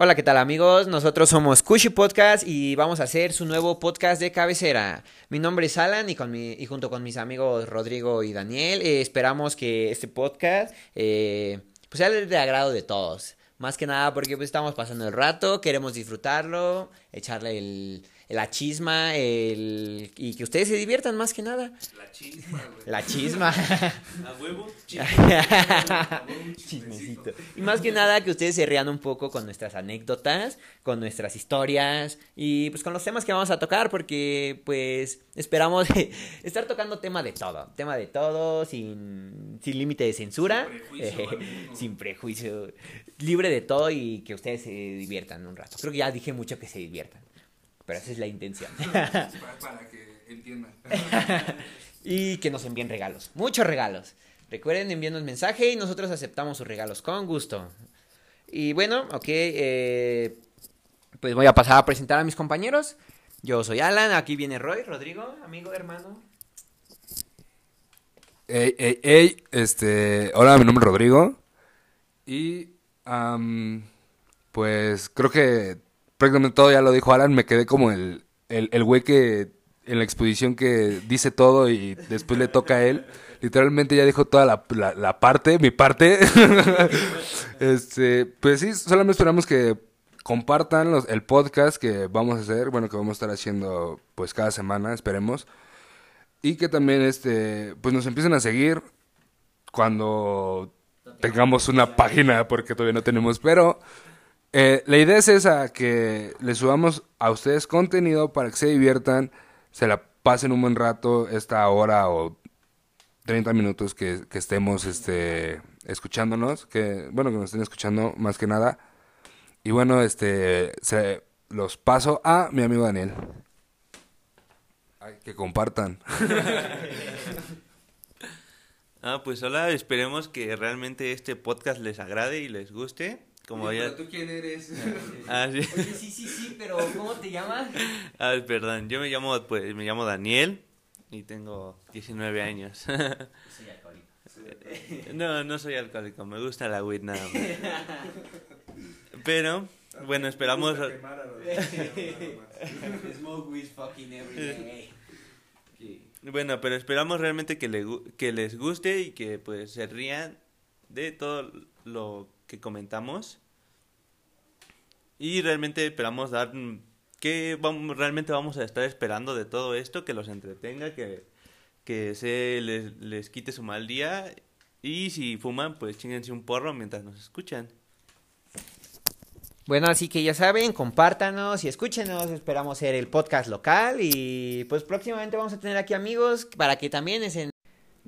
Hola, ¿qué tal amigos? Nosotros somos Cushy Podcast y vamos a hacer su nuevo podcast de cabecera. Mi nombre es Alan y, y junto con mis amigos Rodrigo y Daniel eh, esperamos que este podcast eh, pues sea de agrado de todos. Más que nada porque pues, estamos pasando el rato, queremos disfrutarlo, echarle el, la chisma el, y que ustedes se diviertan más que nada. La chisma, güey. La chisma. A huevo. Chismecito. Y más que nada que ustedes se rían un poco con nuestras anécdotas, con nuestras historias y pues con los temas que vamos a tocar porque pues esperamos estar tocando tema de todo, tema de todo, sin, sin límite de censura, Sin prejuicio, eh, sin prejuicio, libre de todo y que ustedes se diviertan un rato. Creo que ya dije mucho que se diviertan, pero esa es la intención. Para, que entiendan. y que nos envíen regalos, muchos regalos. Recuerden enviarnos mensaje y nosotros aceptamos sus regalos con gusto. Y bueno, ok, eh, pues voy a pasar a presentar a mis compañeros. Yo soy Alan, aquí viene Roy, Rodrigo, amigo, hermano. Ey, ey, ey, este, hola, mi nombre es Rodrigo y pues creo que prácticamente todo ya lo dijo Alan, me quedé como el, el, el güey que en la exposición que dice todo y después le toca a él, literalmente ya dijo toda la, la, la parte, mi parte, este, pues sí, solamente esperamos que compartan los, el podcast que vamos a hacer, bueno, que vamos a estar haciendo pues cada semana, esperemos. Y que también este pues nos empiecen a seguir cuando tengamos una página, porque todavía no tenemos, pero eh, la idea es esa, que les subamos a ustedes contenido para que se diviertan, se la pasen un buen rato, esta hora o 30 minutos que, estemos este, escuchándonos, que bueno, que nos estén escuchando más que nada. Y bueno, este, se, los paso a mi amigo Daniel. Que compartan. Ah, pues hola, esperemos que realmente este podcast les agrade y les guste. Como ya... ¿Tú quién eres? Ah, sí. Oye, sí, sí, sí, pero ¿cómo te llamas? Ah, perdón, yo me llamo, pues, me llamo Daniel y tengo 19 años. Soy alcohólico. no, no soy alcohólico, me gusta la weed nada más. Pero, bueno, esperamos... Smoke weed fucking every day. Bueno, pero esperamos realmente que, le que les guste y que pues se rían de todo lo que comentamos. Y realmente esperamos dar mm, vamos, realmente vamos a estar esperando de todo esto, que los entretenga, que, que se les, les quite su mal día. Y si fuman, pues chingense un porro mientras nos escuchan. Bueno, así que ya saben, compártanos y escúchenos. Esperamos ser el podcast local y pues próximamente vamos a tener aquí amigos para que también es en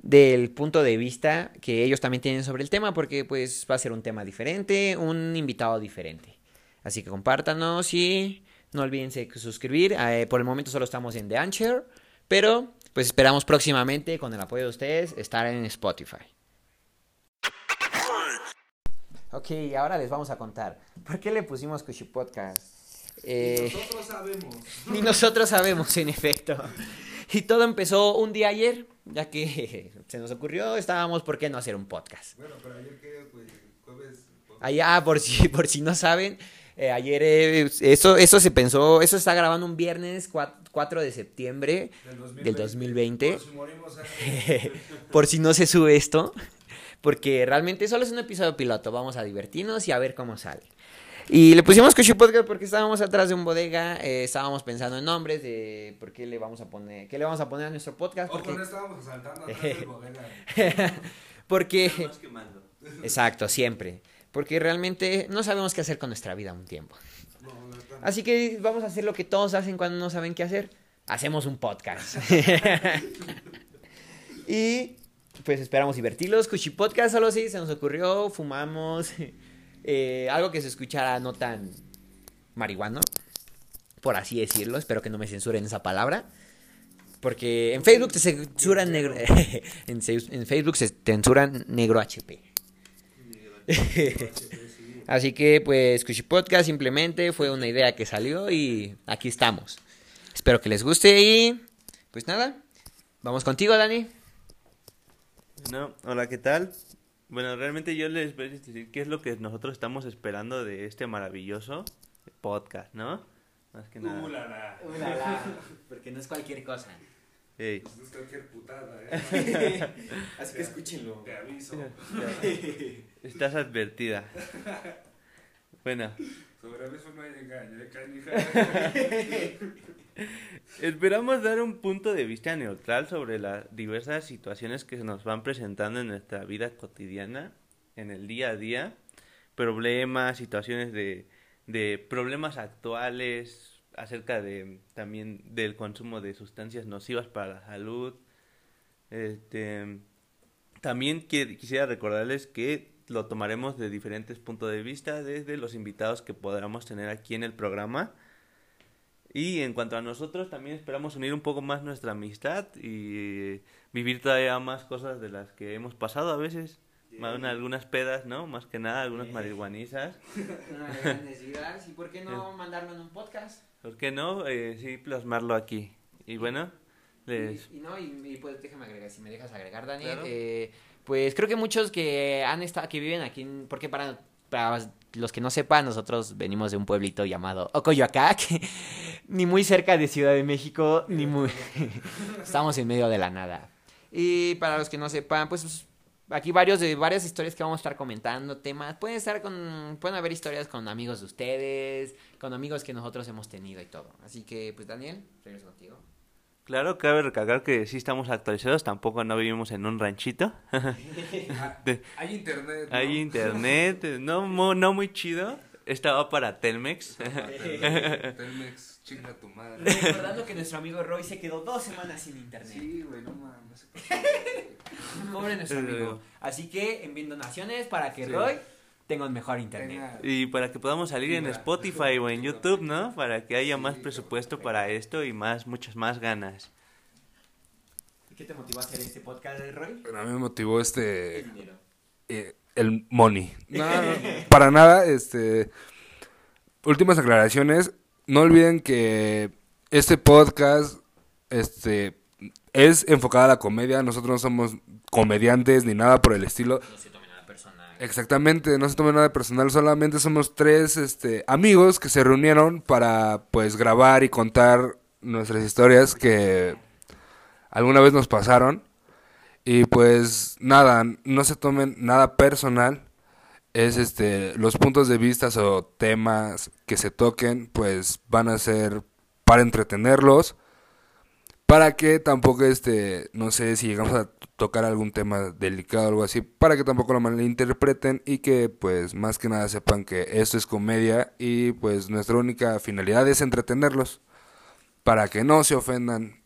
del punto de vista que ellos también tienen sobre el tema porque pues va a ser un tema diferente, un invitado diferente. Así que compártanos y no olviden suscribir. Eh, por el momento solo estamos en The Anchor, pero pues esperamos próximamente con el apoyo de ustedes estar en Spotify. Ok, ahora les vamos a contar. ¿Por qué le pusimos Cushy Podcast? Eh, Nosotros sabemos. ni nosotros sabemos, en efecto. Y todo empezó un día ayer, ya que se nos ocurrió, estábamos, ¿por qué no hacer un podcast? Bueno, pero ayer que, pues, jueves. Allá, por si, por si no saben, eh, ayer eh, eso, eso se pensó, eso está grabando un viernes 4 de septiembre del 2020. Por si morimos por si no se sube esto, porque realmente solo es un episodio piloto, vamos a divertirnos y a ver cómo sale. Y le pusimos Cushy Podcast porque estábamos atrás de un bodega, eh, estábamos pensando en nombres de por qué le vamos a poner, qué le vamos a poner a nuestro podcast, Ojo, porque, no estábamos asaltando atrás del bodega. porque, Estamos quemando. exacto, siempre, porque realmente no sabemos qué hacer con nuestra vida un tiempo. No. Así que vamos a hacer lo que todos hacen cuando no saben qué hacer. Hacemos un podcast. y pues esperamos divertirlos. Cuchi Podcast solo sí se nos ocurrió, fumamos. Eh, algo que se escuchara no tan marihuano, por así decirlo. Espero que no me censuren esa palabra. Porque en Facebook se censuran negro. en, Facebook se censuran negro HP. Así que, pues, Cushy Podcast simplemente fue una idea que salió y aquí estamos. Espero que les guste y, pues nada, vamos contigo, Dani. No, hola, ¿qué tal? Bueno, realmente yo les voy a decir qué es lo que nosotros estamos esperando de este maravilloso podcast, ¿no? Más que nada. Uh, la, la. porque no es cualquier cosa. Ey, Pues no es cualquier putada, ¿eh? Así que escúchenlo. Te aviso. estás advertida. Bueno, Sobre aviso no hay engaño, ¿eh? esperamos dar un punto de vista neutral sobre las diversas situaciones que se nos van presentando en nuestra vida cotidiana, en el día a día, problemas, situaciones de, de problemas actuales acerca de también del consumo de sustancias nocivas para la salud. Este, también qui- quisiera recordarles que lo tomaremos de diferentes puntos de vista desde los invitados que podamos tener aquí en el programa. Y en cuanto a nosotros, también esperamos unir un poco más nuestra amistad y vivir todavía más cosas de las que hemos pasado a veces. Ma- una- algunas pedas, ¿no? Más que nada, algunas Yeah. marihuanizas. ¿Y por qué no mandarlo en un podcast? ¿Por qué no? Eh, sí, plasmarlo aquí. Y bueno, les... Y, y no, y, y, pues déjame agregar, si me dejas agregar, Daniel. Claro. eh, pues creo que muchos que han estado, que viven aquí, en- porque para, para los que no sepan, nosotros venimos de un pueblito llamado Ocoyoacá, que ni muy cerca de Ciudad de México, ni muy... Estamos en medio de la nada. Y para los que no sepan, pues aquí varios de varias historias que vamos a estar comentando, temas, pueden estar con, pueden haber historias con amigos de ustedes, con amigos que nosotros hemos tenido y todo. Así que, pues Daniel, regreso contigo. Claro, cabe recalcar que sí estamos actualizados, tampoco no vivimos en un ranchito. Hay internet. ¿no? Hay internet, no, no muy chido. Esta va para Telmex. Telmex, chinga tu madre. Recordando que nuestro amigo Roy se quedó dos semanas sin internet. Sí, güey, no mames. Pobre nuestro amigo. Así que envíen donaciones para que Sí. Roy tenga un mejor internet. Y para que podamos salir en. Spotify o en YouTube, ¿no? Para que haya más presupuesto para esto y más, muchas más ganas. ¿Y qué te motivó a hacer este podcast, Roy? Bueno, a mí me motivó este. El dinero. eh, el money. No, no, para nada, este. Últimas aclaraciones. No olviden que este podcast, este, es enfocado a la comedia. Nosotros no somos comediantes ni nada por el estilo. No se tome nada personal. Exactamente, no se tome nada personal, solamente somos tres este, amigos que se reunieron para pues grabar y contar nuestras historias que alguna vez nos pasaron. Y pues nada, no se tomen nada personal. Es este los puntos de vista o temas que se toquen, pues van a ser para entretenerlos. Para que tampoco este, no sé si llegamos a tocar algún tema delicado o algo así, para que tampoco lo malinterpreten y que pues más que nada sepan que esto es comedia y pues nuestra única finalidad es entretenerlos para que no se ofendan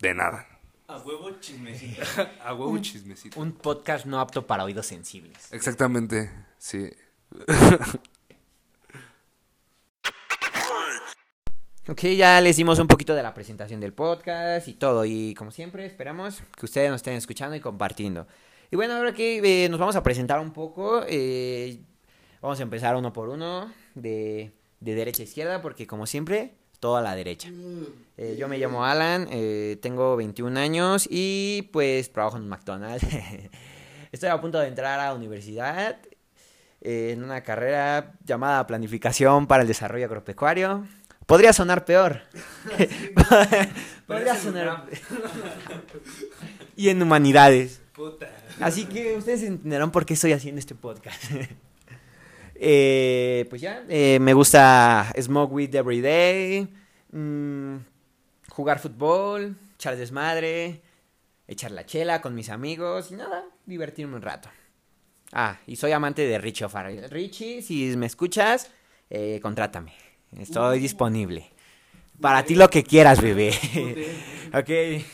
de nada. A huevo chismecito. A huevo chismecito. Un podcast no apto para oídos sensibles. Exactamente, sí. Ok, ya les dimos un poquito de la presentación del podcast y todo. Y como siempre, esperamos que ustedes nos estén escuchando y compartiendo. Y bueno, ahora que eh, nos vamos a presentar un poco, eh, vamos a empezar uno por uno, de, de derecha a izquierda, porque como siempre, todo a la derecha. Eh, yo me llamo Alan, tengo 21 años y pues trabajo en McDonald's. Estoy a punto de entrar a la universidad en una carrera llamada Planificación para el Desarrollo Agropecuario. Podría sonar peor. Podría sonar. y en humanidades. Así que ustedes entenderán por qué estoy haciendo este podcast. Eh, pues ya, eh, me gusta smoke weed every day, mm, jugar fútbol, echar desmadre, echar la chela con mis amigos y nada, divertirme un rato. Ah, y soy amante de Richie O'Farrell. Richie, si me escuchas, eh, contrátame. Estoy disponible. Para ti lo que quieras, bebé. ok.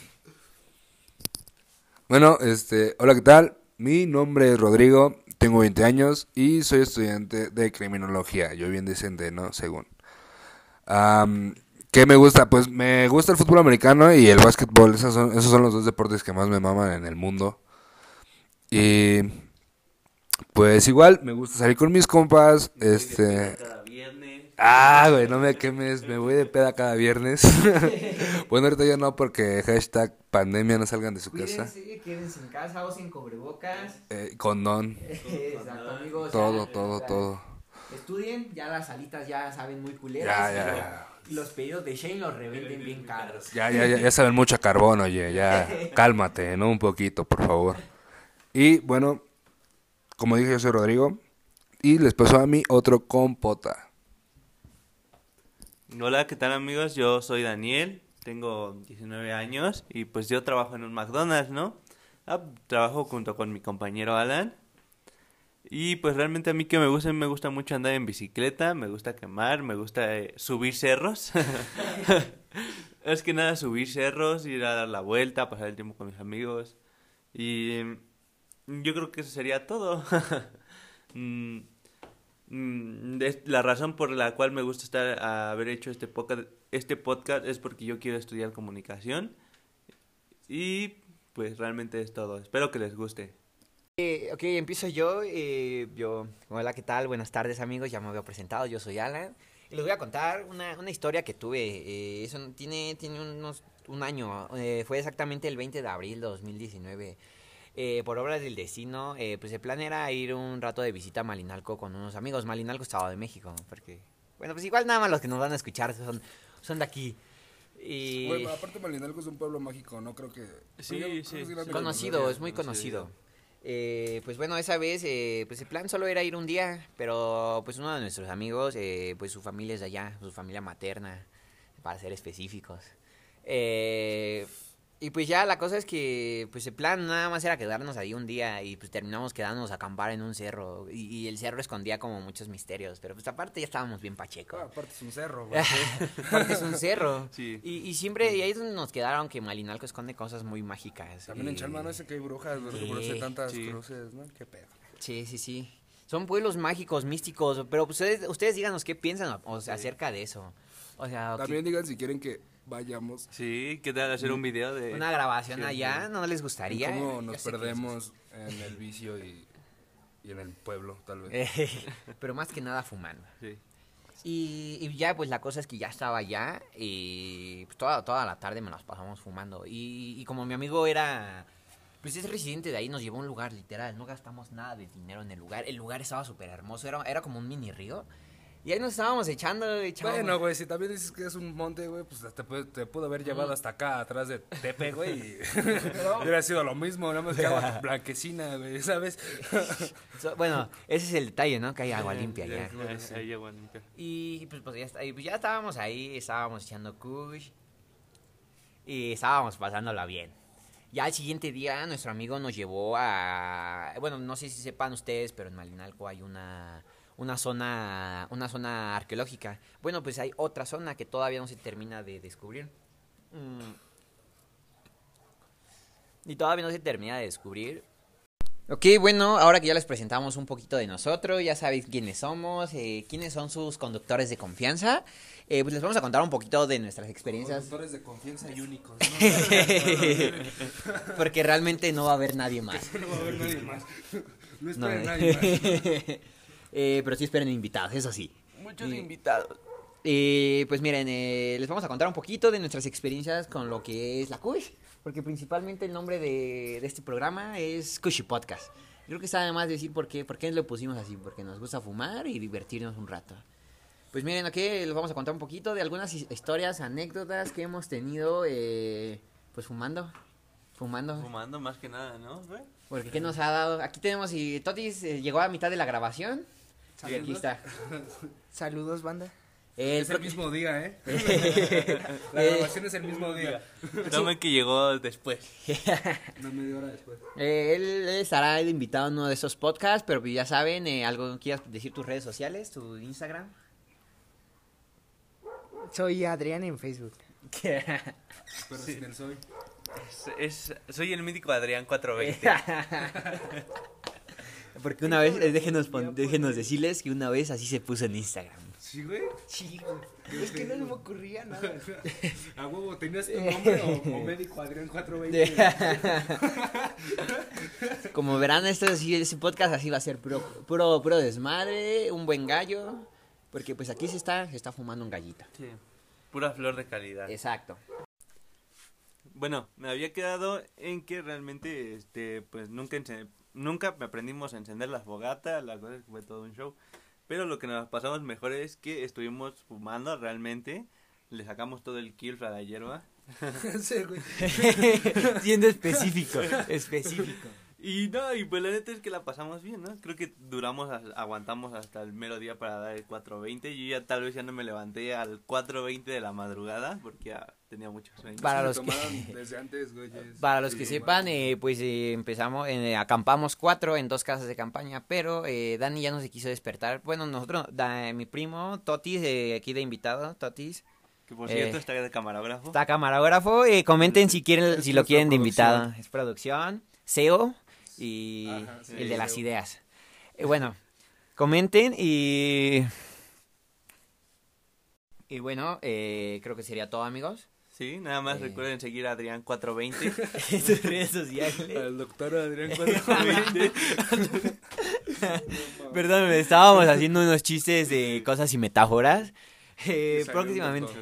Bueno, este, hola, ¿qué tal? Mi nombre es Rodrigo, tengo 20 años y soy estudiante de criminología. Yo bien decente, ¿no? Según. ¿Qué me gusta? Pues me gusta el fútbol americano y el básquetbol. Esos son, esos son los dos deportes que más me maman en el mundo. Y pues igual, me gusta salir con mis compas. Este. Ah, güey, no me quemes, me voy de peda cada viernes. bueno, ahorita ya no porque hashtag pandemia no salgan de su casa. Cuídense, quédense en casa, usen cubrebocas. Eh, condón, Exacto, amigos. todo, ya, todo, ya, todo. Estudien, ya las salitas ya saben muy culeras. Ya, ya. Los pedidos de Shane los revenden bien caros. Ya, ya, ya, ya saben mucho a carbón, oye, ya, cálmate, ¿no? Un poquito, por favor. Y bueno, como dije, yo soy Rodrigo. Y les pasó a mí otro compota. Hola, ¿qué tal amigos? Yo soy Daniel, tengo 19 años y pues yo trabajo en un McDonald's, ¿no? Ah, trabajo junto con mi compañero Alan. Y pues realmente a mí que me gusta, me gusta mucho andar en bicicleta, me gusta quemar, me gusta eh, subir cerros. es que nada, subir cerros, ir a dar la vuelta, pasar el tiempo con mis amigos. Y mm, yo creo que eso sería todo. Mm, la razón por la cual me gusta estar haber hecho este podcast, este podcast es porque yo quiero estudiar comunicación. Y pues realmente es todo. Espero que les guste. Eh, ok, empiezo yo. eh, yo, hola, ¿qué tal? Buenas tardes, amigos. Ya me había presentado. Yo soy Alan. Y les voy a contar una, una historia que tuve. eh, eso tiene, tiene unos, un año. eh, fue exactamente el 20 de abril de 2019. Eh, por obras del destino, eh, pues el plan era ir un rato de visita a Malinalco con unos amigos. Malinalco, Estado de México. Porque, bueno, pues igual nada más los que nos van a escuchar son, son de aquí. Y... Güey, aparte Malinalco es un pueblo mágico, no creo que... Sí, creo que sí, sí. de Conocido, es muy conocido. conocido. Eh, pues bueno, esa vez, eh, pues el plan solo era ir un día, pero pues uno de nuestros amigos, eh, pues su familia es de allá, su familia materna, para ser específicos. Y pues ya la cosa es que, pues el plan nada más era quedarnos ahí un día y pues terminamos quedándonos a acampar en un cerro y, y el cerro escondía como muchos misterios, pero pues aparte ya estábamos bien pacheco. Ah, aparte es un cerro, güey. Porque es un cerro. Sí. Y, y siempre, y ahí es donde nos quedaron que Malinalco esconde cosas muy mágicas. También en Chalma no ese que hay brujas, que hay Sí, tantas sí. cruces, ¿no? Qué pedo. Sí, sí, sí. Son pueblos mágicos, místicos, pero pues, ustedes, ustedes díganos qué piensan o sea, acerca de eso. O sea, ¿qué- También digan si quieren que vayamos, Sí, ¿qué tal hacer un video de... una grabación Sí, allá, ¿no les gustaría? cómo nos perdemos en el vicio y, y en el pueblo, tal vez. Eh, pero más que nada fumando. Sí. Y, y ya, pues la cosa es que ya estaba allá y pues, toda, toda la tarde me las pasamos fumando. Y, y como mi amigo era, pues es residente de ahí, nos llevó a un lugar literal, no gastamos nada de dinero en el lugar. El lugar estaba súper hermoso, era, era como un mini río. Y ahí nos estábamos echando, echábamos- Bueno, güey, si también dices que es un monte, güey, pues te, pudo haber llevado hasta acá, atrás de Tepe, güey, y hubiera sido lo mismo, nada más que agua blanquecina, güey, ¿sabes? So- bueno, ese es el detalle, ¿no? Que hay agua limpia Ya, ahí agua limpia. Y pues, pues ya, está- y, pues, ya estábamos ahí, estábamos echando kush y estábamos pasándola bien. Ya al siguiente día nuestro amigo nos llevó a... Bueno, no sé si sepan ustedes, pero en Malinalco hay una, una, zona, una zona arqueológica. Bueno, pues hay otra zona que todavía no se termina de descubrir. Mm. Y todavía no se termina de descubrir. Ok, bueno, ahora que ya les presentamos un poquito de nosotros, ya sabéis quiénes somos, eh, quiénes son sus conductores de confianza, eh, pues les vamos a contar un poquito de nuestras experiencias, Conductores de confianza y únicos, porque realmente no va a haber nadie más. ¿no? No va a haber nadie más. No No, nadie más. Eh, pero sí esperen invitados, eso sí. Muchos Y- invitados. Eh, pues miren, eh, les vamos a contar un poquito de nuestras experiencias con lo que es la Kush, porque principalmente el nombre de, de este programa es Kushy Podcast. Creo que está además decir por qué, por qué lo pusimos así, porque nos gusta fumar y divertirnos un rato. Pues miren, aquí les vamos a contar un poquito de algunas his- historias, anécdotas que hemos tenido, eh, pues fumando, fumando. Fumando más que nada, ¿no? Porque ¿qué nos ha dado? Aquí tenemos y Totis eh, llegó a mitad de la grabación. Y aquí está. Saludos, banda. El Es el mismo día, ¿eh? La Eh, grabación es el mismo día. Tomen que llegó después. Una media hora después. Eh, él estará invitado en uno de esos podcasts, pero ya saben, eh, algo quieras decir tus redes sociales, tu Instagram. Soy Adrián en Facebook. Pero sin el soy. Es, es- soy el mítico Adrián 420. Porque una vez, eh, déjenos, pon- déjenos decirles que una vez así se puso en Instagram. ¿Sí, güey? Sí, güey. Es que no se me ocurría nada. A huevo, ¿tenías tu nombre o, o médico Adrián 420? Como verán, esto sí, ese podcast así va a ser puro, puro, puro desmadre, un buen gallo Porque pues aquí se está, se está fumando un gallito. Sí. Pura flor de calidad. Exacto. Bueno, me había quedado en que realmente, este, pues nunca, ence- nunca me aprendimos a encender las fogatas, la cosa es que fue todo un show. Pero lo que nos pasamos mejor es que estuvimos fumando realmente, le sacamos todo el kill a la hierba. Sí, güey. Siendo específico, específico. Y no, y pues la neta es que la pasamos bien, ¿no? Creo que duramos, aguantamos hasta el mero día para dar el 4.20. Yo ya tal vez ya no me levanté al 4.20 de la madrugada porque ya tenía mucho sueño. Para los que- tomaron desde antes, güey. es- Para los que sepan, eh, pues eh, empezamos, eh, acampamos cuatro en dos casas de campaña, pero eh, Dani ya no se quiso despertar. Bueno, nosotros, da- mi primo Totis, eh, aquí de invitado, Totis, Que por Eh, cierto está de camarógrafo. está camarógrafo. eh, comenten si quieren, Es si lo quieren de invitado. Es producción, SEO y Ajá, sí, el de las ideas. Eh, bueno, comenten y... Y bueno, eh, creo que sería todo, amigos. Sí, nada más Eh. recuerden seguir a Adrián 420. En sus redes sociales. Al doctor Adrián 420. Perdón, estábamos haciendo unos chistes de cosas y metáforas. Eh, próximamente,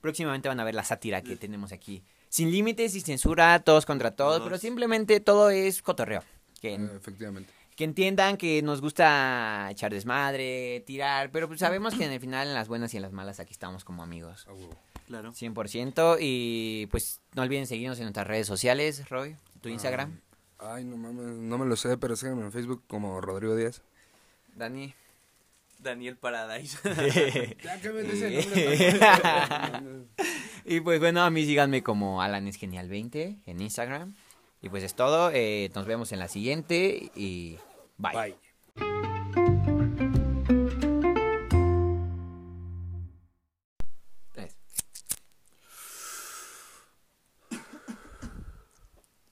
próximamente van a ver la sátira que tenemos aquí. Sin límites y censura, todos contra todos, Todos. pero simplemente todo es cotorreo. Que, efectivamente. que entiendan que nos gusta echar desmadre, tirar, pero pues sabemos que en el final, en las buenas y en las malas, aquí estamos como amigos. A huevo. claro. 100%. Y pues no olviden seguirnos en nuestras redes sociales, Roy, tu Instagram, Ay, no mames, no me lo sé, pero síganme en Facebook como Rodrigo Díaz. Dani. Daniel Paradise. Ya que me ese nombre. papá. Y pues bueno, a mí síganme como Alan es genial 20 en Instagram. Y pues es todo. eh, nos vemos en la siguiente y bye. Bye.